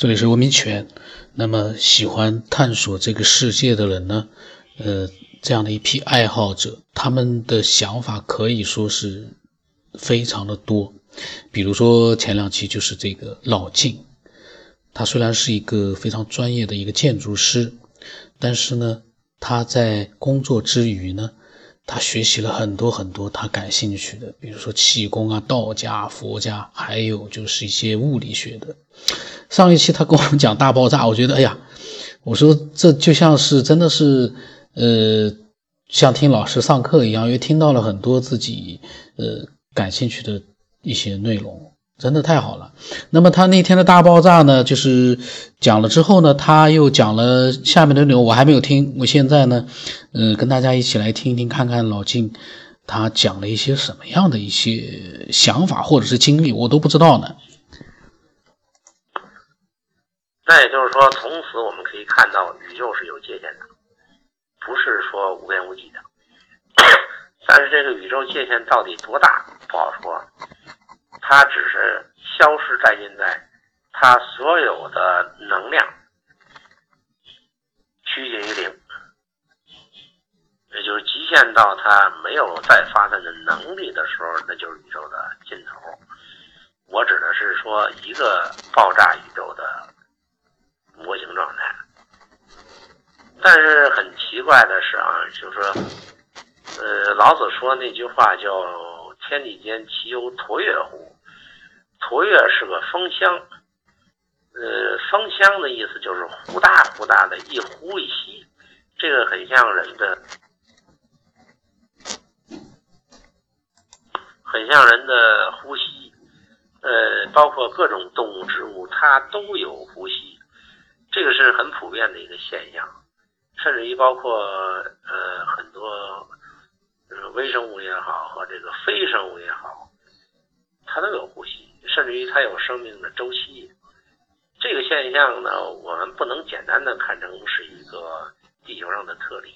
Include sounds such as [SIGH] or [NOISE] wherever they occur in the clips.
这里是文明泉。那么，喜欢探索这个世界的人呢，呃，这样的一批爱好者，他们的想法可以说是非常的多。比如说，前两期就是这个老晋，他虽然是一个非常专业的一个建筑师，但是呢，他在工作之余呢，他学习了很多很多他感兴趣的，比如说气功啊、道家、佛家，还有就是一些物理学的。上一期他跟我们讲大爆炸，我觉得哎呀，我说这就像是真的是，呃，像听老师上课一样，因为听到了很多自己呃感兴趣的一些内容，真的太好了。那么他那天的大爆炸呢，就是讲了之后呢，他又讲了下面的内容，我还没有听，我现在呢，嗯，跟大家一起来听一听，看看老金他讲了一些什么样的一些想法或者是经历，我都不知道呢。那也就是说，从此我们可以看到，宇宙是有界限的，不是说无边无际的。[COUGHS] 但是这个宇宙界限到底多大不好说，它只是消失殆尽在它所有的能量趋近于零，也就是极限到它没有再发散的能力的时候，那就是宇宙的尽头。我指的是说一个爆炸宇宙的。模型状态，但是很奇怪的是啊，就是说，呃，老子说那句话叫“天地间其有橐越乎”，橐越是个风箱，呃，风箱的意思就是呼大呼大的，一呼一吸，这个很像人的，很像人的呼吸，呃，包括各种动物、植物，它都有呼吸。这个是很普遍的一个现象，甚至于包括呃很多微生物也好和这个非生物也好，它都有呼吸，甚至于它有生命的周期。这个现象呢，我们不能简单的看成是一个地球上的特例，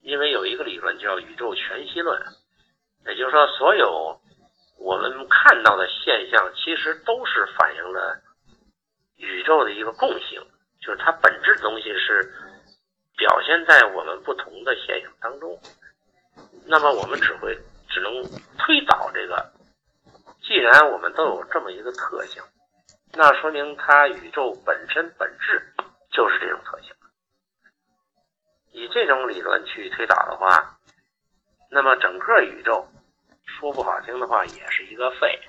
因为有一个理论叫宇宙全息论，也就是说，所有我们看到的现象，其实都是反映了宇宙的一个共性。就是它本质的东西是表现在我们不同的现象当中，那么我们只会只能推导这个。既然我们都有这么一个特性，那说明它宇宙本身本质就是这种特性。以这种理论去推导的话，那么整个宇宙说不好听的话，也是一个肺，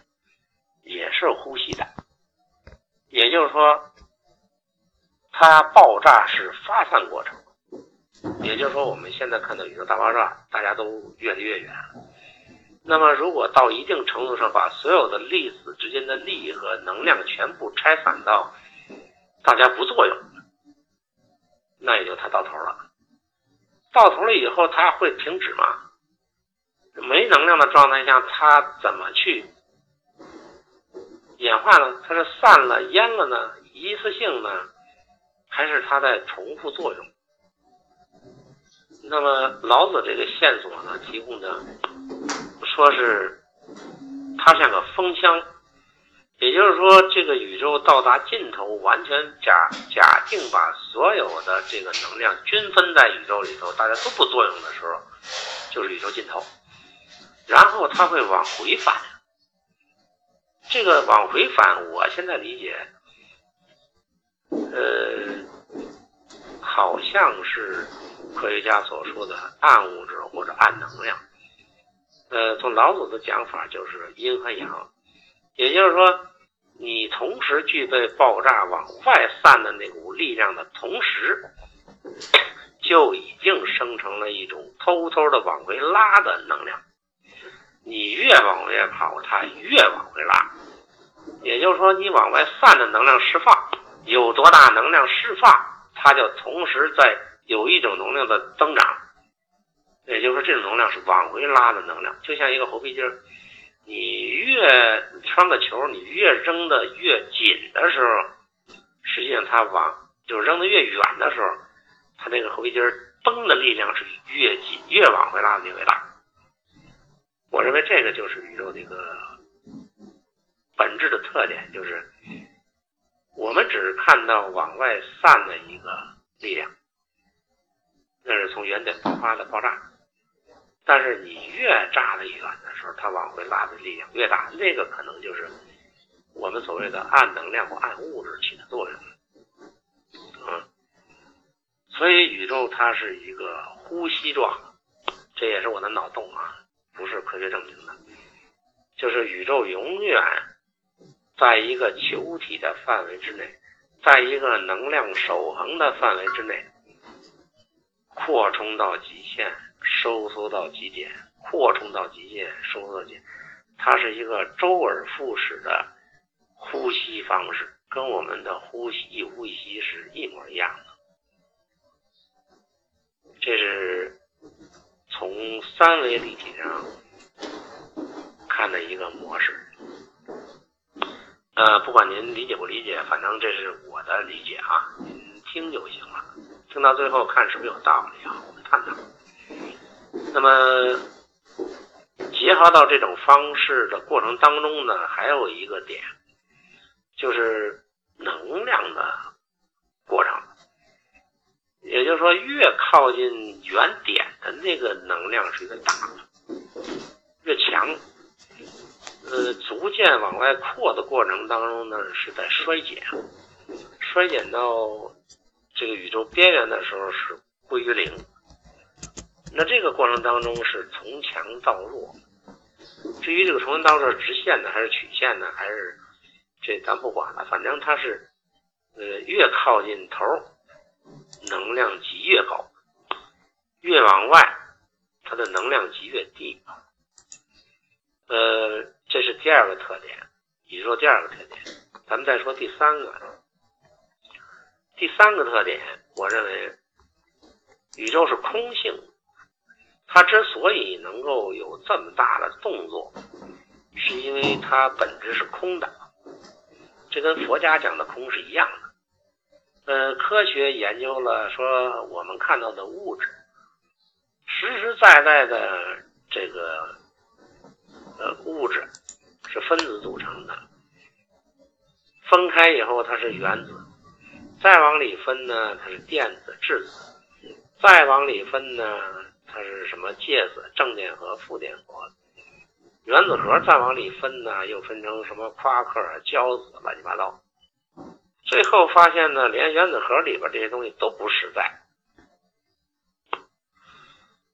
也是呼吸的，也就是说。它爆炸是发散过程，也就是说，我们现在看到宇宙大爆炸，大家都越离越远。那么，如果到一定程度上把所有的粒子之间的力和能量全部拆散到大家不作用，那也就它到头了。到头了以后，它会停止吗？没能量的状态下，它怎么去演化呢？它是散了、淹了呢？一次性呢？还是它在重复作用。那么老子这个线索呢，提供的说是它像个风箱，也就是说，这个宇宙到达尽头，完全假假定把所有的这个能量均分在宇宙里头，大家都不作用的时候，就是宇宙尽头。然后它会往回返，这个往回返，我现在理解。呃，好像是科学家所说的暗物质或者暗能量。呃，从老子的讲法就是阴和阳，也就是说，你同时具备爆炸往外散的那股力量的同时，[COUGHS] 就已经生成了一种偷偷的往回拉的能量。你越往外跑，它越往回拉。也就是说，你往外散的能量释放。有多大能量释放，它就同时在有一种能量的增长，也就是说，这种能量是往回拉的能量，就像一个猴皮筋儿，你越穿个球，你越扔的越紧的时候，实际上它往就扔的越远的时候，它这个猴皮筋儿绷的力量是越紧，越往回拉的越大。我认为这个就是宇宙的一个本质的特点，就是。我们只看到往外散的一个力量，那是从原点爆发的爆炸。但是你越炸得远的时候，它往回拉的力量越大，那个可能就是我们所谓的暗能量或暗物质起的作用。嗯，所以宇宙它是一个呼吸状，这也是我的脑洞啊，不是科学证明的。就是宇宙永远在一个球体的范围之内，在一个能量守恒的范围之内，扩充到极限，收缩到极点，扩充到极限，收缩到极，它是一个周而复始的呼吸方式，跟我们的呼吸一呼吸是一模一样的。这是从三维立体上。看的一个模式，呃，不管您理解不理解，反正这是我的理解啊，您听就行了。听到最后看是不是有道理啊？我们探讨。那么结合到这种方式的过程当中呢，还有一个点，就是能量的过程，也就是说，越靠近原点的那个能量是越大的，越强。呃，逐渐往外扩的过程当中呢，是在衰减，衰减到这个宇宙边缘的时候是归于零。那这个过程当中是从强到弱。至于这个从强到弱是直线呢，还是曲线呢，还是这咱不管了，反正它是呃越靠近头，能量级越高；越往外，它的能量级越低。呃。这是第二个特点，宇宙第二个特点。咱们再说第三个，第三个特点，我认为宇宙是空性。它之所以能够有这么大的动作，是因为它本质是空的。这跟佛家讲的空是一样的。呃，科学研究了说，我们看到的物质，实实在在的这个呃物质。是分子组成的，分开以后它是原子，再往里分呢，它是电子、质子，再往里分呢，它是什么介子、正电荷、负电荷，原子核再往里分呢，又分成什么夸克、胶子，乱七八糟，最后发现呢，连原子核里边这些东西都不实在。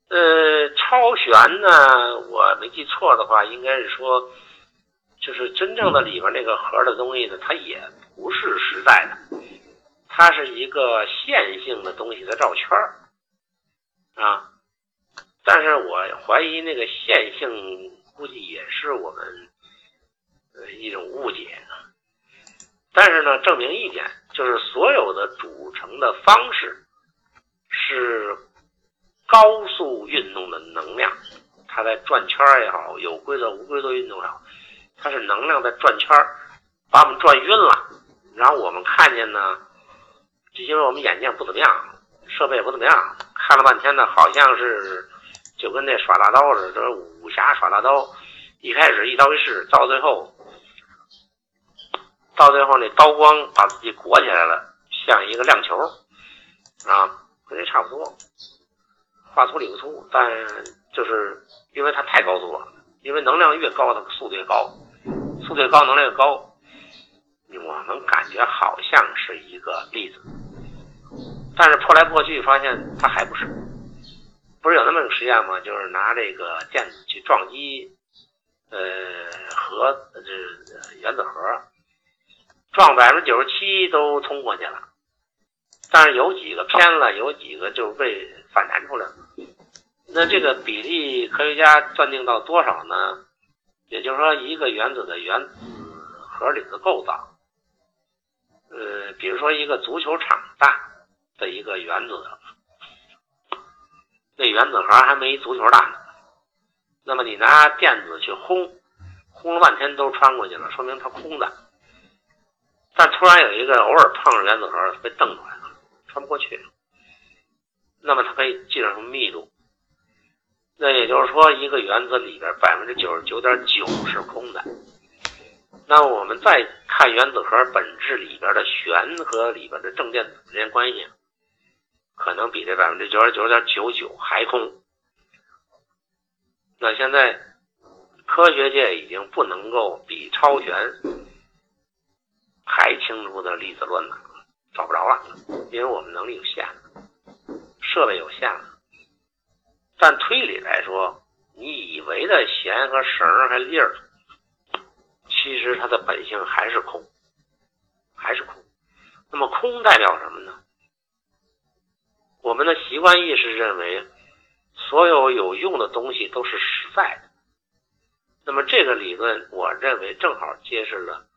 呃，超弦呢，我没记错的话，应该是说。就是真正的里边那个核的东西呢，它也不是实在的，它是一个线性的东西在绕圈儿啊。但是我怀疑那个线性估计也是我们呃一种误解。但是呢，证明一点就是所有的组成的方式是高速运动的能量，它在转圈儿也好，有规则无规则运动也好。它是能量在转圈儿，把我们转晕了。然后我们看见呢，就因为我们眼睛不怎么样，设备也不怎么样，看了半天呢，好像是就跟那耍大刀似的，这武侠耍大刀，一开始一刀一式，到最后，到最后那刀光把自己裹起来了，像一个亮球啊，跟这差不多，话粗理不粗，但就是因为它太高速了，因为能量越高，它速度越高。速度高，能量高，我们感觉好像是一个例子，但是破来破去发现它还不是。不是有那么个实验吗？就是拿这个电子去撞击，呃，核这原子核，撞百分之九十七都通过去了，但是有几个偏了，有几个就被反弹出来了。那这个比例，科学家断定到多少呢？也就是说，一个原子的原子核里的构造，呃，比如说一个足球场大的一个原子，那原子核还没足球大呢。那么你拿电子去轰，轰了半天都穿过去了，说明它空的。但突然有一个偶尔碰上原子核，被瞪出来了，穿不过去。那么它可以计算出密度。那也就是说，一个原子里边百分之九十九点九是空的。那我们再看原子核本质里边的旋和里边的正电子之间关系，可能比这百分之九十九点九九还空。那现在科学界已经不能够比超弦还清楚的粒子论了，找不着了，因为我们能力有限，设备有限了。但推理来说，你以为的弦和绳还粒儿。其实它的本性还是空，还是空。那么空代表什么呢？我们的习惯意识认为，所有有用的东西都是实在的。那么这个理论，我认为正好揭示了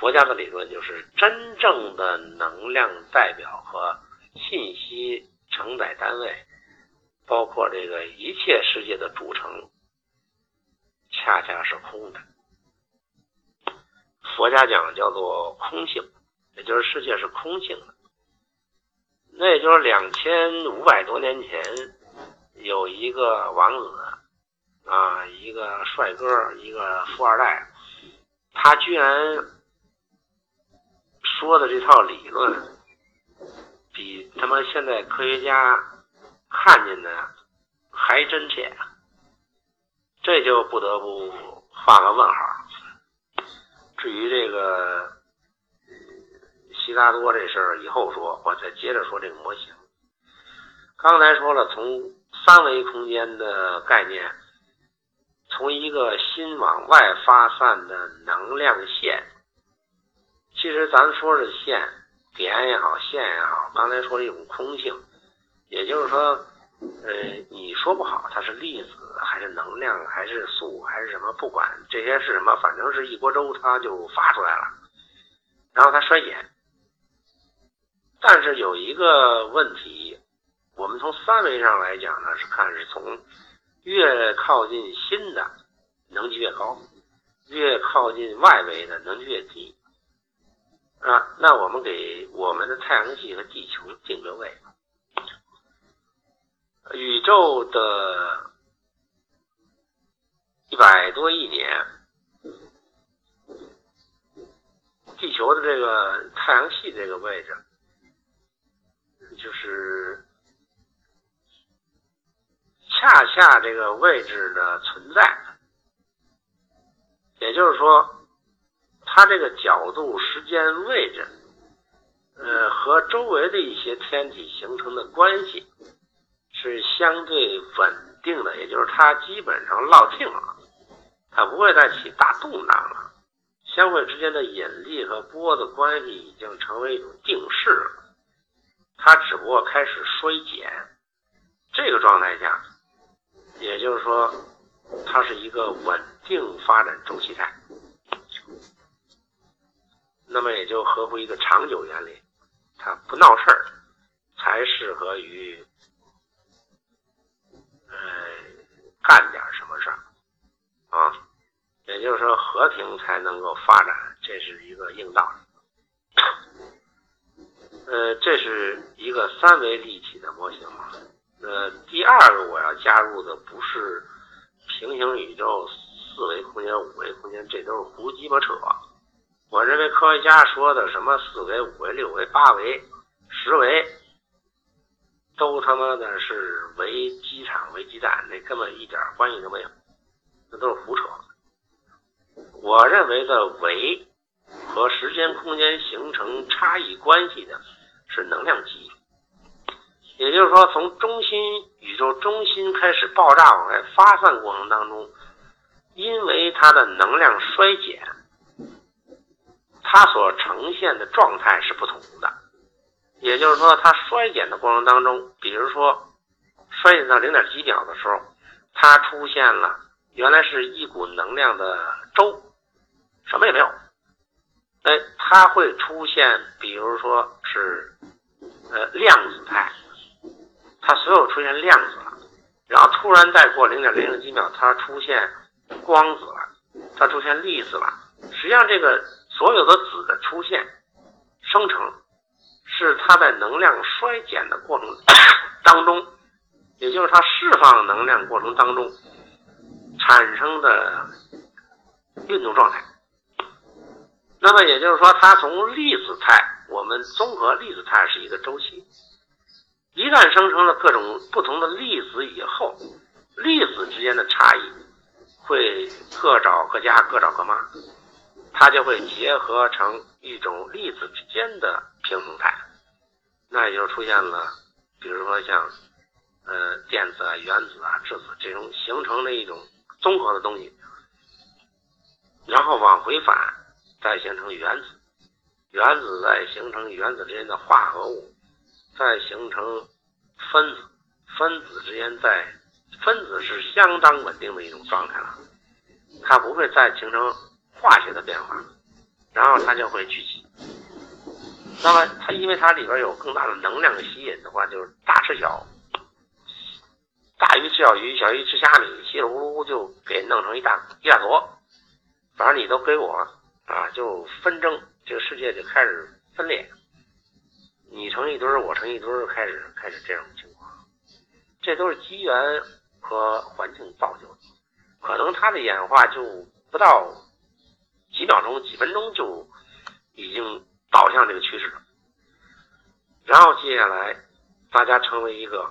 佛家的理论，就是真正的能量代表和信息承载单位，包括这个一切世界的组成，恰恰是空的。佛家讲叫做空性，也就是世界是空性的。那也就是两千五百多年前，有一个王子啊，一个帅哥，一个富二代，他居然说的这套理论，比他妈现在科学家看见的还真切，这就不得不画个问号。至于这个悉达多这事儿，以后说，我再接着说这个模型。刚才说了，从三维空间的概念，从一个心往外发散的能量线，其实咱说是线点也好，线也好，刚才说的一种空性，也就是说。呃，你说不好，它是粒子还是能量还是素还是什么？不管这些是什么，反正是一锅粥，它就发出来了，然后它衰减。但是有一个问题，我们从三维上来讲呢，是看是从越靠近心的能级越高，越靠近外围的能级越低。啊，那我们给我们的太阳系和地球定个位。宇宙的一百多亿年，地球的这个太阳系这个位置，就是恰恰这个位置的存在，也就是说，它这个角度、时间、位置，呃，和周围的一些天体形成的关系。是相对稳定的，也就是它基本上落定了，它不会再起大动荡了。相互之间的引力和波的关系已经成为一种定势了，它只不过开始衰减。这个状态下，也就是说，它是一个稳定发展周期态，那么也就合乎一个长久原理，它不闹事儿，才适合于。干点什么事儿啊？也就是说，和平才能够发展，这是一个硬道理。呃，这是一个三维立体的模型嘛。呃，第二个我要加入的不是平行宇宙、四维空间、五维空间，这都是胡鸡巴扯。我认为科学家说的什么四维、五维、六维、八维、十维。都他妈的是围机场、围鸡蛋，那根本一点关系都没有，那都是胡扯。我认为的围和时间空间形成差异关系的是能量级，也就是说，从中心宇宙中心开始爆炸往外发散过程当中，因为它的能量衰减，它所呈现的状态是不同的。也就是说，它衰减的过程当中，比如说衰减到零点几秒的时候，它出现了原来是一股能量的粥，什么也没有。哎，它会出现，比如说是呃量子态，它所有出现量子了，然后突然再过零点零零几秒，它出现光子了，它出现粒子了。实际上，这个所有的子的出现生成。是它在能量衰减的过程 [COUGHS] 当中，也就是它释放能量过程当中产生的运动状态，那么也就是说，它从粒子态，我们综合粒子态是一个周期。一旦生成了各种不同的粒子以后，粒子之间的差异会各找各家，各找各妈，它就会结合成一种粒子之间的平衡态，那也就出现了，比如说像呃电子啊、原子啊、质子这种形成的一种综合的东西，然后往回返，再形成原子，原子再形成原子之间的化合物。再形成分子，分子之间在分子是相当稳定的一种状态了，它不会再形成化学的变化，然后它就会聚集。那么它因为它里边有更大的能量吸引的话，就是大吃小，大鱼吃小鱼，小鱼吃虾米，稀里糊涂就给弄成一大一大坨，反正你都给我啊，就纷争，这个世界就开始分裂。你成一堆儿，我成一堆儿，开始开始这种情况，这都是机缘和环境造就的。可能它的演化就不到几秒钟、几分钟就已经导向这个趋势。然后接下来，大家成为一个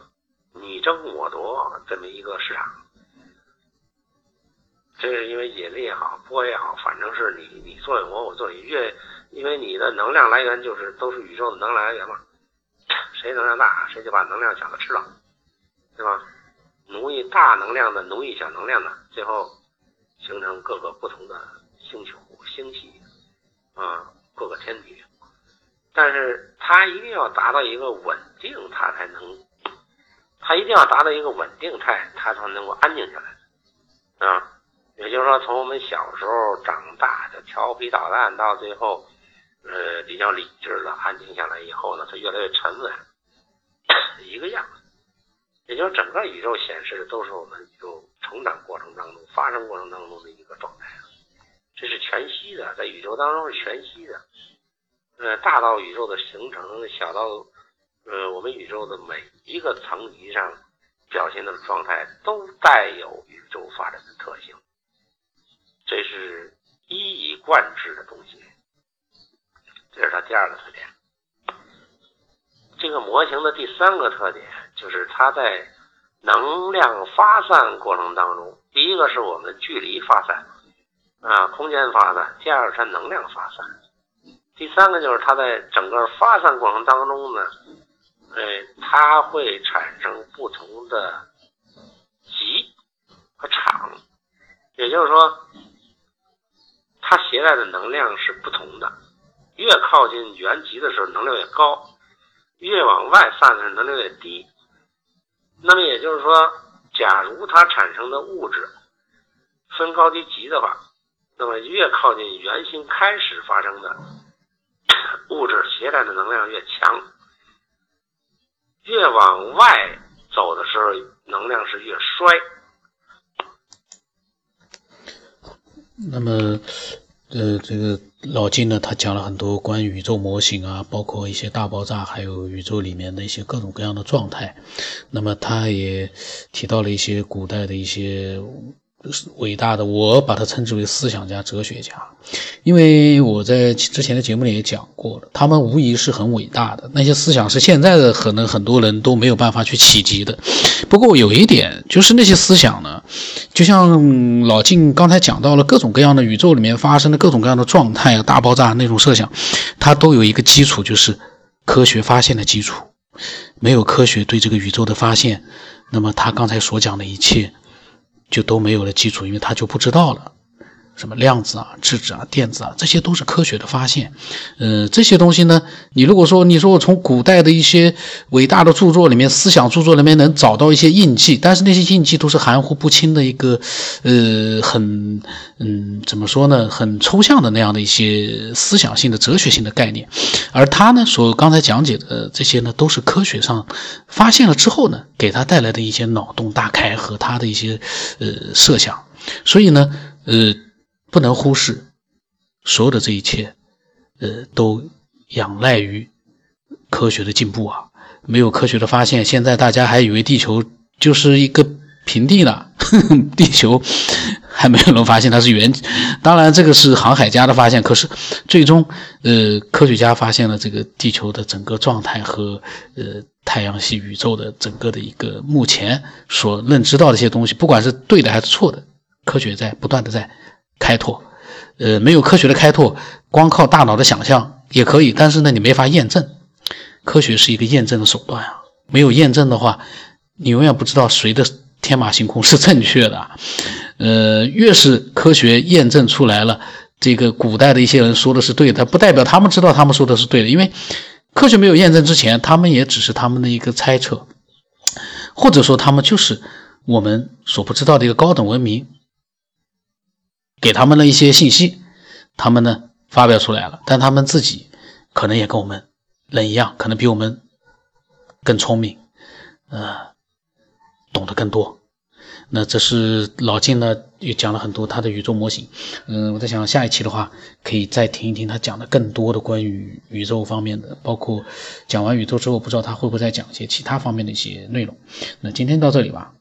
你争我夺这么一个市场。这是因为引力也好，波也好，反正是你你作为我，我作为越。因为你的能量来源就是都是宇宙的能量来源嘛，谁能量大，谁就把能量小的吃了，对吧？奴役大能量的，奴役小能量的，最后形成各个不同的星球、星系啊，各个天体。但是它一定要达到一个稳定，它才能，它一定要达到一个稳定态，它才能够安静下来啊。也就是说，从我们小时候长大的调皮捣蛋，到最后。呃，比较理智了，安静下来以后呢，它越来越沉稳，[COUGHS] 一个样子。也就是整个宇宙显示的都是我们宇宙成长过程当中、发生过程当中的一个状态这是全息的，在宇宙当中是全息的。呃，大到宇宙的形成，小到呃我们宇宙的每一个层级上表现的状态，都带有宇宙发展的特性。这是一以贯之的东西。这是它第二个特点。这个模型的第三个特点就是它在能量发散过程当中，第一个是我们距离发散啊，空间发散；第二个是能量发散；第三个就是它在整个发散过程当中呢，哎，它会产生不同的极和场，也就是说，它携带的能量是不同的。越靠近原极的时候，能量越高；越往外散的时候，能量越低。那么也就是说，假如它产生的物质分高低级的话，那么越靠近圆心开始发生的物质携带的能量越强；越往外走的时候，能量是越衰。那么。呃，这个老金呢，他讲了很多关于宇宙模型啊，包括一些大爆炸，还有宇宙里面的一些各种各样的状态。那么，他也提到了一些古代的一些。伟大的，我把他称之为思想家、哲学家，因为我在之前的节目里也讲过了，他们无疑是很伟大的。那些思想是现在的可能很多人都没有办法去企及的。不过有一点，就是那些思想呢，就像老晋刚才讲到了各种各样的宇宙里面发生的各种各样的状态、大爆炸那种设想，它都有一个基础，就是科学发现的基础。没有科学对这个宇宙的发现，那么他刚才所讲的一切。就都没有了基础，因为他就不知道了，什么量子啊、质子啊、电子啊，这些都是科学的发现。呃，这些东西呢，你如果说你说我从古代的一些伟大的著作里面、思想著作里面能找到一些印记，但是那些印记都是含糊不清的一个，呃，很嗯，怎么说呢，很抽象的那样的一些思想性的、哲学性的概念。而他呢，所刚才讲解的这些呢，都是科学上发现了之后呢，给他带来的一些脑洞大开和他的一些呃设想。所以呢，呃，不能忽视所有的这一切，呃，都仰赖于科学的进步啊。没有科学的发现，现在大家还以为地球就是一个平地呢，[LAUGHS] 地球还没有人发现它是圆。当然，这个是航海家的发现。可是，最终，呃，科学家发现了这个地球的整个状态和呃太阳系宇宙的整个的一个目前所认知到的一些东西，不管是对的还是错的，科学在不断的在开拓。呃，没有科学的开拓，光靠大脑的想象也可以，但是呢，你没法验证。科学是一个验证的手段啊，没有验证的话，你永远不知道谁的天马行空是正确的。呃，越是科学验证出来了，这个古代的一些人说的是对的，不代表他们知道他们说的是对的，因为科学没有验证之前，他们也只是他们的一个猜测，或者说他们就是我们所不知道的一个高等文明，给他们的一些信息，他们呢发表出来了，但他们自己可能也跟我们人一样，可能比我们更聪明，呃，懂得更多。那这是老金呢，也讲了很多他的宇宙模型。嗯，我在想下一期的话，可以再听一听他讲的更多的关于宇宙方面的，包括讲完宇宙之后，不知道他会不会再讲一些其他方面的一些内容。那今天到这里吧。